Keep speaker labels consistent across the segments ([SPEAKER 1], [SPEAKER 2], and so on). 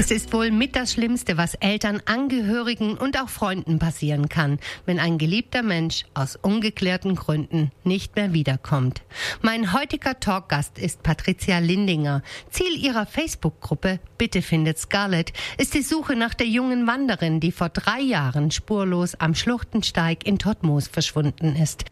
[SPEAKER 1] Es ist wohl mit das Schlimmste, was Eltern, Angehörigen und auch Freunden passieren kann, wenn ein geliebter Mensch aus ungeklärten Gründen nicht mehr wiederkommt. Mein heutiger Talkgast ist Patricia Lindinger. Ziel ihrer Facebook-Gruppe Bitte findet Scarlett ist die Suche nach der jungen Wanderin, die vor drei Jahren spurlos am Schluchtensteig in Todtmoos verschwunden ist.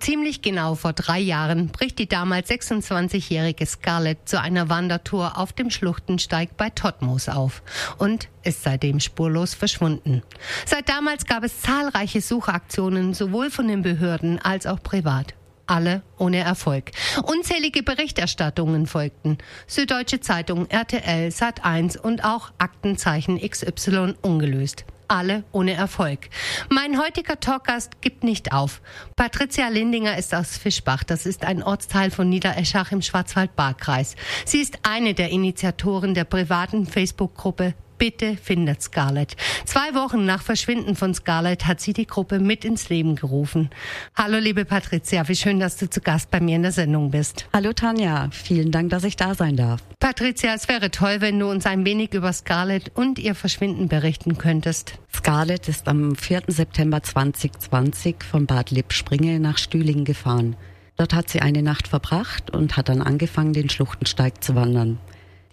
[SPEAKER 1] Ziemlich genau vor drei Jahren bricht die damals 26-jährige Scarlett zu einer Wandertour auf dem Schluchtensteig bei Todtmoos auf und ist seitdem spurlos verschwunden. Seit damals gab es zahlreiche Suchaktionen, sowohl von den Behörden als auch privat alle ohne Erfolg. Unzählige Berichterstattungen folgten. Süddeutsche Zeitung, RTL, Sat1 und auch Aktenzeichen XY ungelöst alle ohne Erfolg. Mein heutiger Talkgast gibt nicht auf. Patricia Lindinger ist aus Fischbach. Das ist ein Ortsteil von Niedereschach im Schwarzwald-Baar-Kreis. Sie ist eine der Initiatoren der privaten Facebook-Gruppe Bitte findet Scarlett. Zwei Wochen nach Verschwinden von Scarlett hat sie die Gruppe mit ins Leben gerufen. Hallo liebe Patricia, wie schön, dass du zu Gast bei mir in der Sendung bist.
[SPEAKER 2] Hallo Tanja, vielen Dank, dass ich da sein darf.
[SPEAKER 1] Patricia, es wäre toll, wenn du uns ein wenig über Scarlett und ihr Verschwinden berichten könntest.
[SPEAKER 2] Scarlett ist am 4. September 2020 von Bad Lippspringe nach Stühlingen gefahren. Dort hat sie eine Nacht verbracht und hat dann angefangen, den Schluchtensteig zu wandern.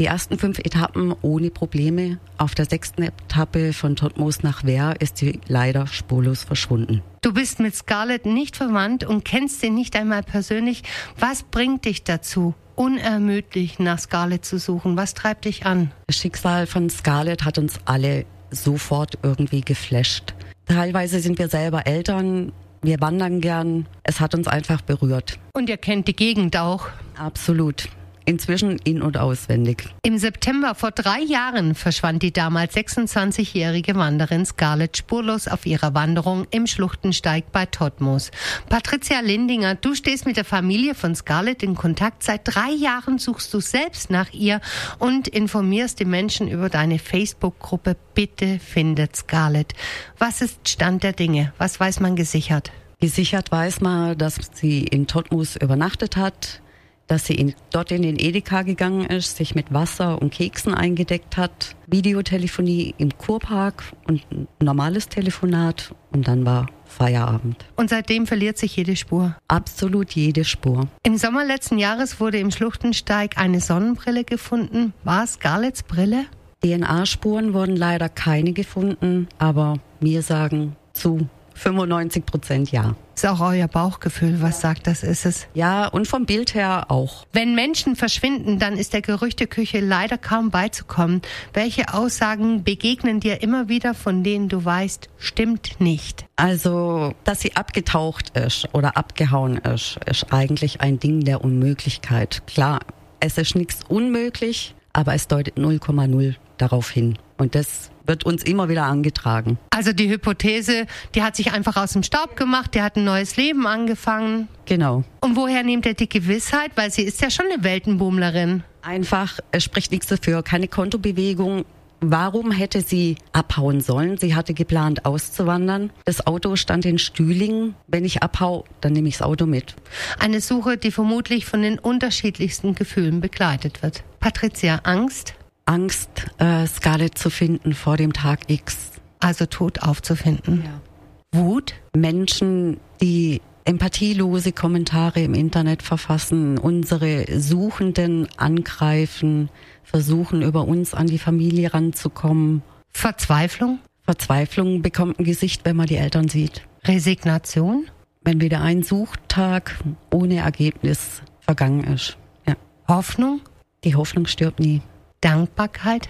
[SPEAKER 2] Die ersten fünf Etappen ohne Probleme. Auf der sechsten Etappe von Todtmoos nach Wehr ist sie leider spurlos verschwunden.
[SPEAKER 1] Du bist mit Scarlett nicht verwandt und kennst sie nicht einmal persönlich. Was bringt dich dazu, unermüdlich nach Scarlett zu suchen? Was treibt dich an?
[SPEAKER 2] Das Schicksal von Scarlett hat uns alle sofort irgendwie geflasht. Teilweise sind wir selber Eltern, wir wandern gern. Es hat uns einfach berührt.
[SPEAKER 1] Und ihr kennt die Gegend auch.
[SPEAKER 2] Absolut inzwischen in- und auswendig.
[SPEAKER 1] Im September vor drei Jahren verschwand die damals 26-jährige Wanderin Scarlett spurlos auf ihrer Wanderung im Schluchtensteig bei Todtmoos. Patricia Lindinger, du stehst mit der Familie von Scarlett in Kontakt. Seit drei Jahren suchst du selbst nach ihr und informierst die Menschen über deine Facebook-Gruppe Bitte findet Scarlett. Was ist Stand der Dinge? Was weiß man gesichert?
[SPEAKER 2] Gesichert weiß man, dass sie in Todtmoos übernachtet hat, dass sie in, dort in den Edeka gegangen ist, sich mit Wasser und Keksen eingedeckt hat, Videotelefonie im Kurpark und ein normales Telefonat und dann war Feierabend.
[SPEAKER 1] Und seitdem verliert sich jede Spur?
[SPEAKER 2] Absolut jede Spur.
[SPEAKER 1] Im Sommer letzten Jahres wurde im Schluchtensteig eine Sonnenbrille gefunden. War es Scarletts Brille?
[SPEAKER 2] DNA-Spuren wurden leider keine gefunden, aber wir sagen zu 95 Prozent ja.
[SPEAKER 1] Ist auch euer Bauchgefühl, was sagt, das ist es?
[SPEAKER 2] Ja, und vom Bild her auch.
[SPEAKER 1] Wenn Menschen verschwinden, dann ist der Gerüchteküche leider kaum beizukommen. Welche Aussagen begegnen dir immer wieder, von denen du weißt, stimmt nicht?
[SPEAKER 2] Also, dass sie abgetaucht ist oder abgehauen ist, ist eigentlich ein Ding der Unmöglichkeit. Klar, es ist nichts unmöglich, aber es deutet 0,0 darauf hin. Und das wird uns immer wieder angetragen.
[SPEAKER 1] Also die Hypothese, die hat sich einfach aus dem Staub gemacht, die hat ein neues Leben angefangen.
[SPEAKER 2] Genau.
[SPEAKER 1] Und woher nimmt er die Gewissheit? Weil sie ist ja schon eine Weltenbummlerin.
[SPEAKER 2] Einfach, es spricht nichts dafür, keine Kontobewegung. Warum hätte sie abhauen sollen? Sie hatte geplant auszuwandern. Das Auto stand in Stühlingen. Wenn ich abhau, dann nehme ich das Auto mit.
[SPEAKER 1] Eine Suche, die vermutlich von den unterschiedlichsten Gefühlen begleitet wird. Patricia, Angst?
[SPEAKER 2] Angst, äh, Scarlett zu finden vor dem Tag X.
[SPEAKER 1] Also tot aufzufinden.
[SPEAKER 2] Ja.
[SPEAKER 1] Wut?
[SPEAKER 2] Menschen, die empathielose Kommentare im Internet verfassen, unsere Suchenden angreifen, versuchen über uns an die Familie ranzukommen.
[SPEAKER 1] Verzweiflung?
[SPEAKER 2] Verzweiflung bekommt ein Gesicht, wenn man die Eltern sieht.
[SPEAKER 1] Resignation?
[SPEAKER 2] Wenn wieder ein Suchtag ohne Ergebnis vergangen ist. Ja.
[SPEAKER 1] Hoffnung?
[SPEAKER 2] Die Hoffnung stirbt nie.
[SPEAKER 1] Dankbarkeit?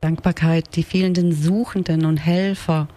[SPEAKER 2] Dankbarkeit, die fehlenden Suchenden und Helfer,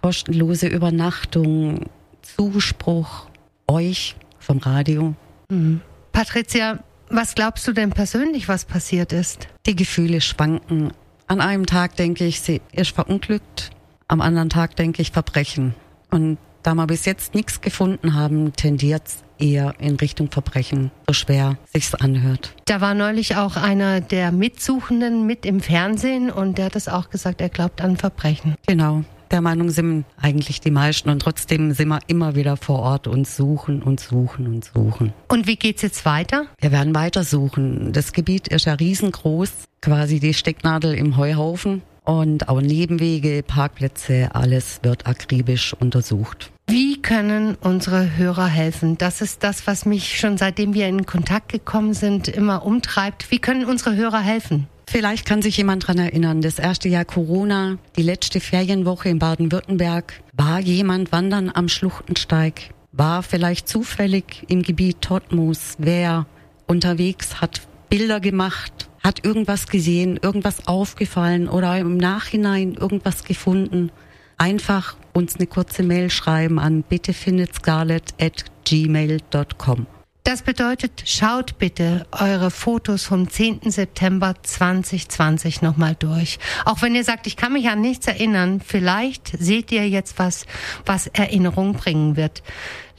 [SPEAKER 2] kostenlose Übernachtung, Zuspruch, euch vom Radio.
[SPEAKER 1] Mhm. Patricia, was glaubst du denn persönlich, was passiert ist?
[SPEAKER 2] Die Gefühle schwanken. An einem Tag denke ich, sie ist verunglückt, am anderen Tag denke ich Verbrechen. Und da wir bis jetzt nichts gefunden haben, tendiert es eher in Richtung Verbrechen, so schwer sich's anhört.
[SPEAKER 1] Da war neulich auch einer der Mitsuchenden mit im Fernsehen und der hat es auch gesagt, er glaubt an Verbrechen.
[SPEAKER 2] Genau. Der Meinung sind eigentlich die meisten und trotzdem sind wir immer wieder vor Ort und suchen und suchen und suchen.
[SPEAKER 1] Und wie geht's jetzt weiter?
[SPEAKER 2] Wir werden weiter suchen. Das Gebiet ist ja riesengroß, quasi die Stecknadel im Heuhaufen und auch Nebenwege, Parkplätze, alles wird akribisch untersucht.
[SPEAKER 1] Wie können unsere Hörer helfen? Das ist das, was mich schon seitdem wir in Kontakt gekommen sind, immer umtreibt. Wie können unsere Hörer helfen?
[SPEAKER 2] Vielleicht kann sich jemand dran erinnern, das erste Jahr Corona, die letzte Ferienwoche in Baden-Württemberg, war jemand wandern am Schluchtensteig, war vielleicht zufällig im Gebiet Todtmoos, wer unterwegs hat Bilder gemacht, hat irgendwas gesehen, irgendwas aufgefallen oder im Nachhinein irgendwas gefunden. Einfach uns eine kurze Mail schreiben an bittefindetscarlett at gmail.com.
[SPEAKER 1] Das bedeutet, schaut bitte eure Fotos vom 10. September 2020 nochmal durch. Auch wenn ihr sagt, ich kann mich an nichts erinnern, vielleicht seht ihr jetzt was, was Erinnerung bringen wird.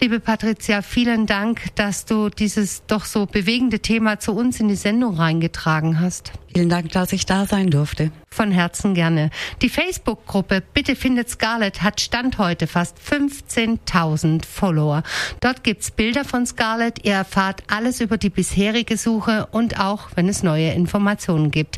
[SPEAKER 1] Liebe Patricia, vielen Dank, dass du dieses doch so bewegende Thema zu uns in die Sendung reingetragen hast.
[SPEAKER 2] Vielen Dank, dass ich da sein durfte.
[SPEAKER 1] Von Herzen gerne. Die Facebook-Gruppe Bitte findet Scarlett hat Stand heute fast 15.000 Follower. Dort gibt's Bilder von Scarlett. Ihr erfahrt alles über die bisherige Suche und auch, wenn es neue Informationen gibt.